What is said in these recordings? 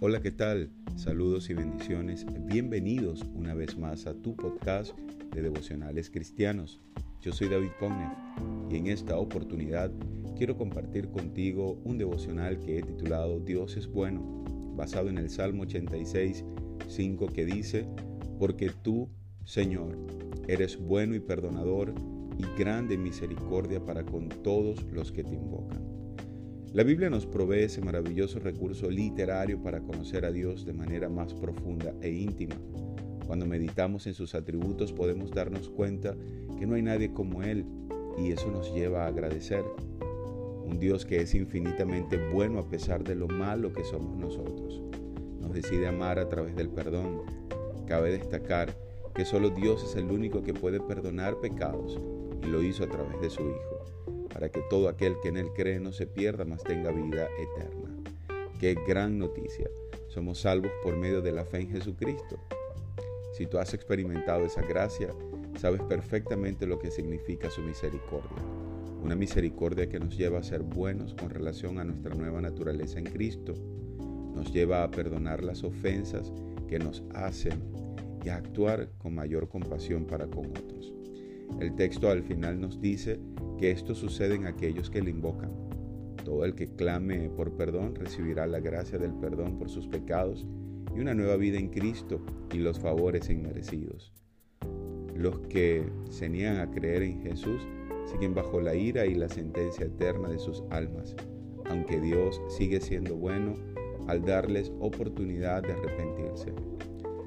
Hola, ¿qué tal? Saludos y bendiciones. Bienvenidos una vez más a tu podcast de devocionales cristianos. Yo soy David Pognev y en esta oportunidad quiero compartir contigo un devocional que he titulado Dios es bueno, basado en el Salmo 86, 5 que dice, porque tú, Señor, eres bueno y perdonador y grande misericordia para con todos los que te invocan. La Biblia nos provee ese maravilloso recurso literario para conocer a Dios de manera más profunda e íntima. Cuando meditamos en sus atributos podemos darnos cuenta que no hay nadie como Él y eso nos lleva a agradecer. Un Dios que es infinitamente bueno a pesar de lo malo que somos nosotros. Nos decide amar a través del perdón. Cabe destacar que solo Dios es el único que puede perdonar pecados y lo hizo a través de su Hijo para que todo aquel que en Él cree no se pierda, mas tenga vida eterna. Qué gran noticia. Somos salvos por medio de la fe en Jesucristo. Si tú has experimentado esa gracia, sabes perfectamente lo que significa su misericordia. Una misericordia que nos lleva a ser buenos con relación a nuestra nueva naturaleza en Cristo. Nos lleva a perdonar las ofensas que nos hacen y a actuar con mayor compasión para con otros. El texto al final nos dice que esto sucede en aquellos que le invocan. Todo el que clame por perdón recibirá la gracia del perdón por sus pecados y una nueva vida en Cristo y los favores inmerecidos. Los que se niegan a creer en Jesús siguen bajo la ira y la sentencia eterna de sus almas, aunque Dios sigue siendo bueno al darles oportunidad de arrepentirse.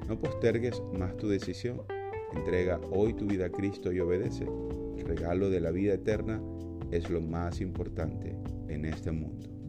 No postergues más tu decisión Entrega hoy tu vida a Cristo y obedece. El regalo de la vida eterna es lo más importante en este mundo.